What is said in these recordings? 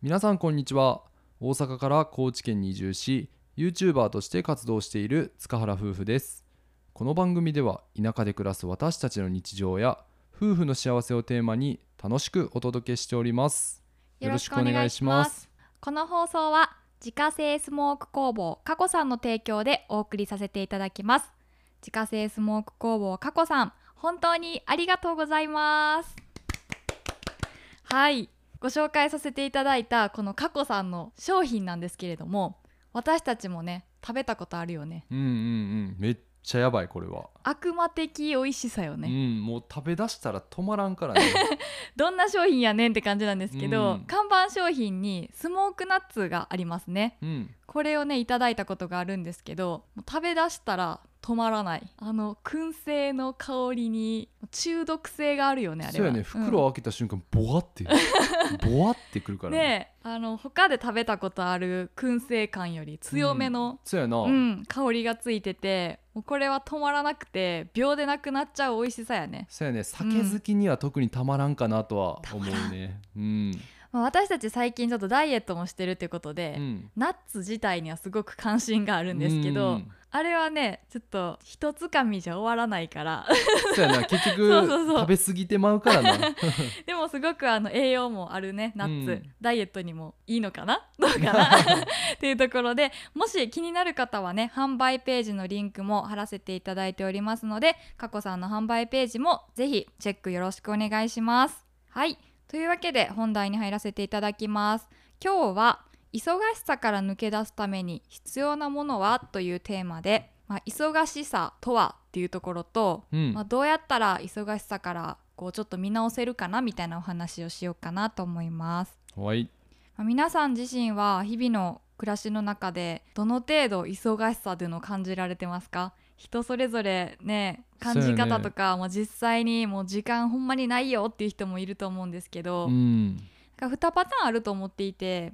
皆さんこんにちは。大阪から高知県に移住し YouTuber として活動している塚原夫婦です。この番組では田舎で暮らす私たちの日常や夫婦の幸せをテーマに楽しくお届けしております。よろしくお願いします。この放送は自家製スモーク工房加古さんの提供でお送りさせていただきます。自家製スモーク工房加古さん本当にありがとうございます。はい。ご紹介させていただいたこの加古さんの商品なんですけれども私たちもね食べたことあるよね。うんうんうん。めっちゃやばいこれは、悪魔的美味しさようね、んもう食べ出したら止まらんからね。どんな商品やねんって感じなんですけど、うん。看板商品にスモークナッツがありますね。うん。これをねいただいたことがあるんですけど食べ出したら止まらない。あの燻製の香りに中毒性があるよねあれは。そうやね。袋を開けた瞬間、ボワって ボワってくるからうんねえ。あの他で食べたことある燻製感より強めの、そうやな、うん香りがついててもうこれは止まらなくて秒でなくなっちゃう美味しさやね、そうやね。酒好きには特にたまらんかなとは思うね。うん、まあ、私たち最近ちょっとダイエットもしてるってことで、うん、ナッツ自体にはすごく関心があるんですけど、うんあれはねちょっと一つかみじゃ終わらないから。そうやな。結局 食べ過ぎてまうからな。でもすごくあの栄養もあるねナッツ、うん。ダイエットにもいいのかな？どうかな？っていうところでもし気になる方はね販売ページのリンクも貼らせていただいておりますので過去さんの販売ページもぜひチェックよろしくお願いします。はい。というわけで本題に入らせていただきます。今日は忙しさから抜け出すために必要なものはというテーマで、まあ、忙しさとはっていうところとうん。まあ、どうやったら忙しさからこうちょっと見直せるかなみたいなお話をしようかなと思います。はい。まあ、皆さん自身は日々の暮らしの中でどの程度忙しさというのを感じられてますか？人それぞれね感じ方とか、もう実際にもう時間ほんまにないよっていう人もいると思うんですけど、うん。なんか2パターンあると思っていて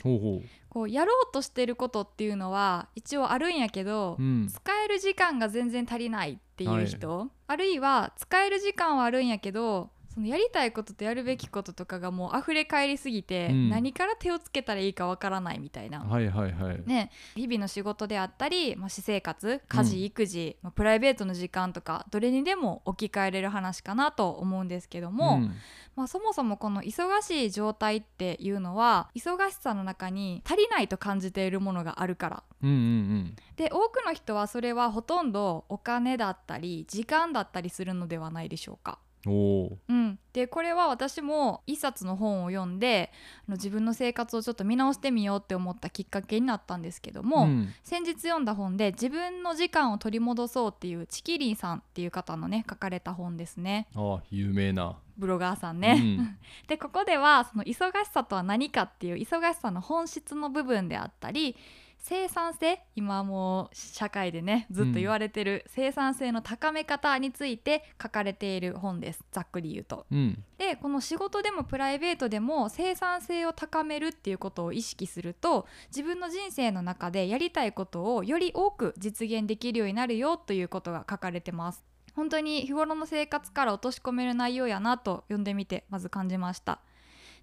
こうやろうとしてることっていうのは一応あるんやけど、ううん。使える時間が全然足りないっていう人、あるいは使える時間はあるんやけどそのやりたいこととやるべきこととかがもう溢れ返りすぎて、うん。何から手をつけたらいいかわからないみたいな。はいはいはい、ね、日々の仕事であったり、まあ、私生活家事育児、まあプライベートの時間とかどれにでも置き換えれる話かなと思うんですけども、ん。まあ、そもそもこの忙しい状態っていうのは忙しさの中に足りないと感じているものがあるから。うんうん。で多くの人はそれはほとんどお金だったり時間だったりするのではないでしょうか。うん。でこれは私も一冊の本を読んであの自分の生活をちょっと見直してみようって思ったきっかけになったんですけども、ん。先日読んだ本で自分の時間を取り戻そうっていうチキリンさんっていう方のね書かれた本ですね。あ有名な。ブロガーさんね。うん。でここではその忙しさとは何かっていう忙しさの本質の部分であったり生産性今もう社会でねずっと言われてる生産性の高め方について書かれている本ですざっくり言うと。うんでこの仕事でもプライベートでも生産性を高めるっていうことを意識すると自分の人生の中でやりたいことをより多く実現できるようになるよということが書かれてます。本当に日頃の生活から落とし込める内容やなと読んでみてまず感じました。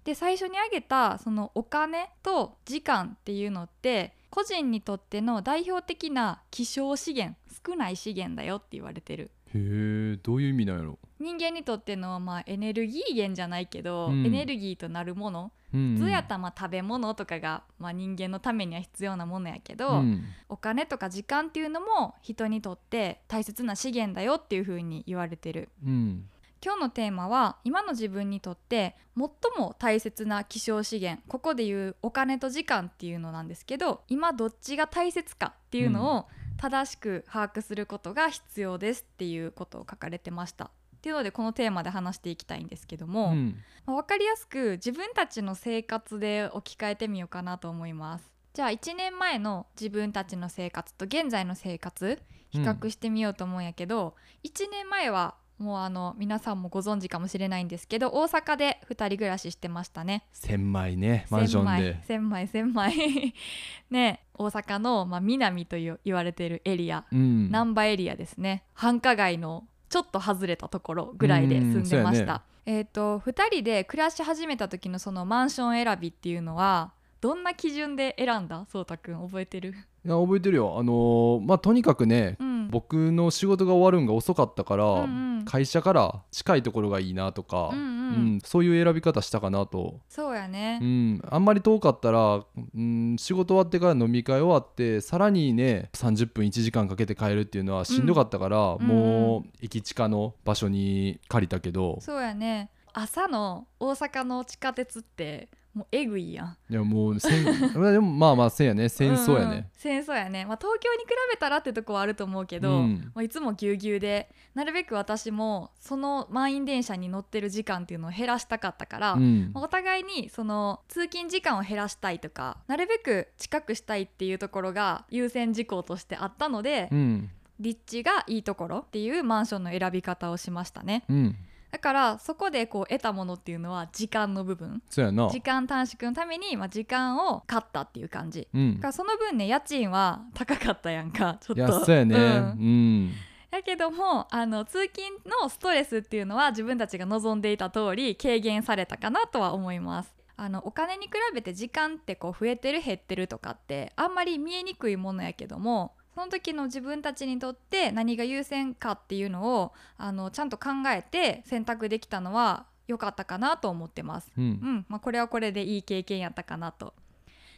で最初に挙げたそのお金と時間っていうのって個人にとっての代表的な希少資源少ない資源だよって言われてる。へえどういう意味なんやろ？人間にとってのまあエネルギー源じゃないけど、うん。エネルギーとなるものうん普通やったらまあ食べ物とかが、まあ、人間のためには必要なものやけど、うん。お金とか時間っていうのも人にとって大切な資源だよっていう風に言われてる。うん今日のテーマは今の自分にとって最も大切な希少資源ここでいうお金と時間っていうのなんですけど今どっちが大切かっていうのを正しく把握することが必要ですっていうことを書かれてました。っていうのでこのテーマで話していきたいんですけども、うんまあ分かりやすく自分たちの生活で置き換えてみようかなと思います。じゃあ1年前の自分たちの生活と現在の生活比較してみようと思うんやけど、1年前はもうあの皆さんもご存知かもしれないんですけど大阪で2人暮らししてましたね。千枚ねマンションで。千枚千枚。ね大阪の、まあ、南という言われているエリア。うん。難波エリアですね。繁華街のちょっと外れたところぐらいで住んでました、うんそうやえっ、と2人で暮らし始めた時のそのマンション選びっていうのはどんな基準で選んだ？そうたくん覚えてる？いや覚えてるよ。あのーまあとにかくね、うん僕の仕事が終わるんが遅かったから、うんうん。会社から近いところがいいなとか、うんうん。うんそういう選び方したかなと、そうやね。う、ん、あんまり遠かったら、うん、仕事終わってから飲み会終わってさらにね30分1時間かけて帰るっていうのはしんどかったから、うん。もう駅近の場所に借りたけど、そうやね。朝の大阪の地下鉄ってもうえぐいやん。いやもうせんでもまあまあせんやね。戦争やうんね。戦争やね、まあ、東京に比べたらってとこはあると思うけど、うん。まあ、いつもぎゅうぎゅうでなるべく私もその満員電車に乗ってる時間っていうのを減らしたかったから、うん。まあお互いにその通勤時間を減らしたいとかなるべく近くしたいっていうところが優先事項としてあったので、うん。立地がいいところっていうマンションの選び方をしましたね。うんだからそこでこう得たものっていうのは時間の部分。そうやな。時間短縮のために、まあ、時間を買ったっていう感じ。うん。だからその分ね家賃は高かったやんか。ちょっと。いやね。ううん。んだけどもあの通勤のストレスっていうのは自分たちが望んでいた通り軽減されたかなとは思います。あのお金に比べて時間ってこう増えてる減ってるとかってあんまり見えにくいものやけどもその時の自分たちにとって何が優先かっていうのをあのちゃんと考えて選択できたのは良かったかなと思ってます。うんうんまあ、これはこれでいい経験やったかなと。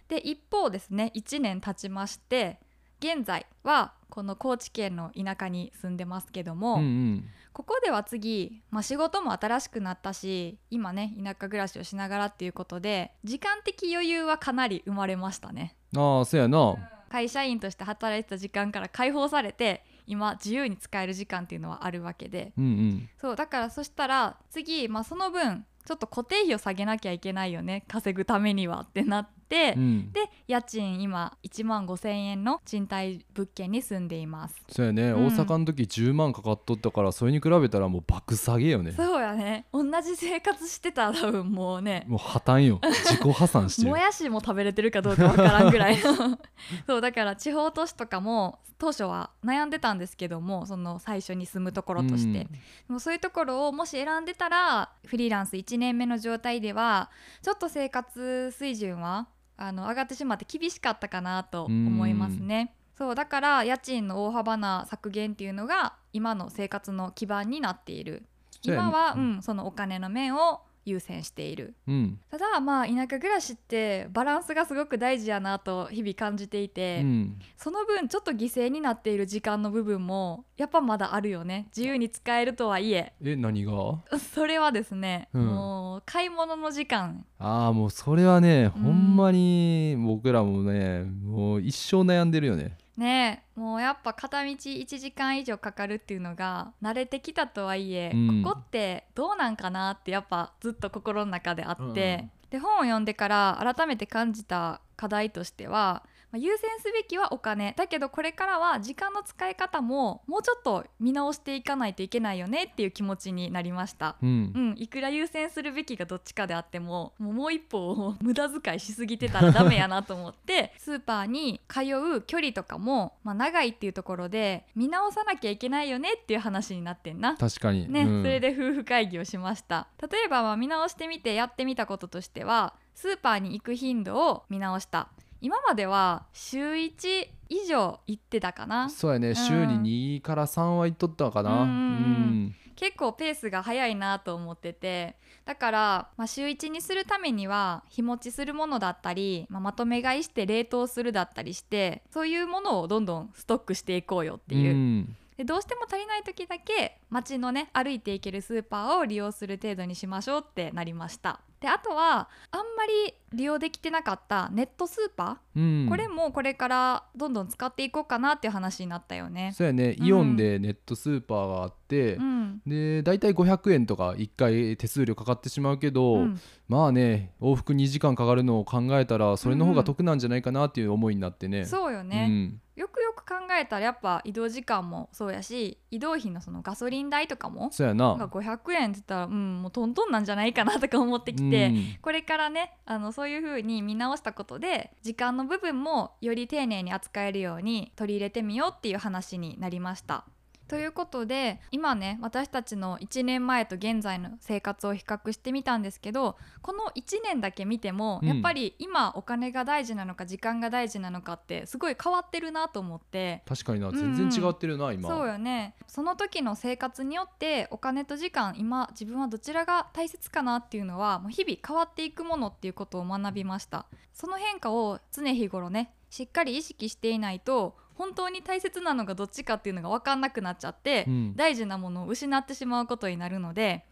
で一方ですね1年経ちまして現在はこの高知県の田舎に住んでますけども、うんここでは次、まあ、仕事も新しくなったし今ね田舎暮らしをしながらっていうことで時間的余裕はかなり生まれましたね。うんああそうやな会社員として働いてた時間から解放されて今自由に使える時間っていうのはあるわけで。うんうん。そうだからそしたら次、まあ、その分ちょっと固定費を下げなきゃいけないよね。稼ぐためにはってなって、うん。で家賃今1万5,000円の賃貸物件に住んでいます。そうやね、うん。大阪の時10万かかっとったからそれに比べたらもう爆下げよね。そうやね。同じ生活してたら多分もうねもう破綻よ。自己破産してる。もやしも食べれてるかどうかわからんぐらいの。そうだから地方都市とかも当初は悩んでたんですけどもその最初に住むところとして、でもそういうところをもし選んでたらフリーランス1年目の状態ではちょっと生活水準はあの上がってしまって厳しかったかなと思いますね。そうだから家賃の大幅な削減っていうのが今の生活の基盤になっている。今は、ううんん、そのお金の面を優先している。うん。ただまあ田舎暮らしってバランスがすごく大事やなと日々感じていて、うん。その分ちょっと犠牲になっている時間の部分もやっぱまだあるよね。自由に使えるとはいえ。え何が？それはですね、うん。もう買い物の時間。ああもうそれはね、うん。ほんまに僕らもねもう一生悩んでるよねねもうやっぱ片道1時間以上かかるっていうのが慣れてきたとはいえ、うん。ここってどうなんかなってやっぱずっと心の中であって、で本を読んでから改めて感じた課題としては、まあ優先すべきはお金。だけどこれからは時間の使い方ももうちょっと見直していかないといけないよねっていう気持ちになりました。うん。うん、いくら優先するべきがどっちかであってももうもう一歩を無駄遣いしすぎてたらダメやなと思って スーパーに通う距離とかも、まあ、長いっていうところで見直さなきゃいけないよねっていう話になってんな。確かに。ね、うん。それで夫婦会議をしました。例えばまあ見直してみてやってみたこととしてはスーパーに行く頻度を見直した今までは週1以上行ってたかな。そうやね、ん。週に2から3は行っとったかな。うん結構ペースが早いなと思ってて。だから、まあ、週1にするためには日持ちするものだったり、まあ、まとめ買いして冷凍するだったりしてそういうものをどんどんストックしていこうよっていう、んでどうしても足りない時だけ街のね歩いていけるスーパーを利用する程度にしましょうってなりました。であとはあんまり利用できてなかったネットスーパー、うん。これもこれからどんどん使っていこうかなっていう話になったよね。そうやね。うん。イオンでネットスーパーがあって、うん。で大体500円とか1回手数料かかってしまうけど、うん。まあね往復2時間かかるのを考えたらそれの方が得なんじゃないかなっていう思いになってね。そうよね、うん。よくよく考えたらやっぱ移動時間もそうやし移動費のそのガソリン代とかもそうやなんかな。500円って言ったらうんもうトントンなんじゃないかなとか思ってきて、うんこれからねあのそういう風に見直したことで時間の部分もより丁寧に扱えるように取り入れてみようっていう話になりましたということで今ね私たちの1年前と現在の生活を比較してみたんですけどこの1年だけ見ても、うん。やっぱり今お金が大事なのか時間が大事なのかってすごい変わってるなと思って。確かにな全然違ってるな、今。そうよね。その時の生活によってお金と時間今自分はどちらが大切かなっていうのはもう日々変わっていくものっていうことを学びました。その変化を常日頃ねしっかり意識していないと本当に大切なのがどっちかっていうのが分かんなくなっちゃって、うん。大事なものを失ってしまうことになるので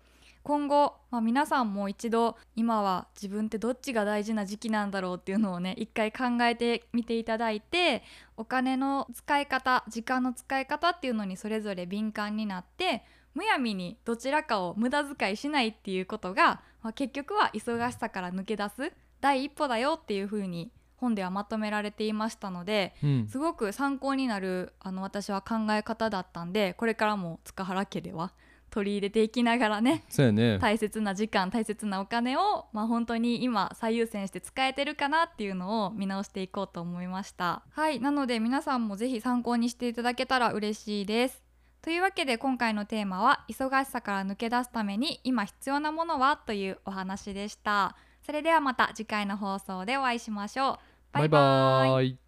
今後、まあ、皆さんも一度今は自分ってどっちが大事な時期なんだろうっていうのをね一回考えてみていただいてお金の使い方時間の使い方っていうのにそれぞれ敏感になってむやみにどちらかを無駄遣いしないっていうことが、まあ、結局は忙しさから抜け出す第一歩だよっていうふうに本ではまとめられていましたのでうん。すごく参考になるあの私は考え方だったんでこれからも塚原家では取り入れていきながらねそうやね。大切な時間大切なお金を、まあ、本当に今最優先して使えてるかなっていうのを見直していこうと思いました。はい。なので皆さんもぜひ参考にしていただけたら嬉しいです。というわけで今回のテーマは忙しさから抜け出すために今必要なものはというお話でした。それではまた次回の放送でお会いしましょうバイバーイ。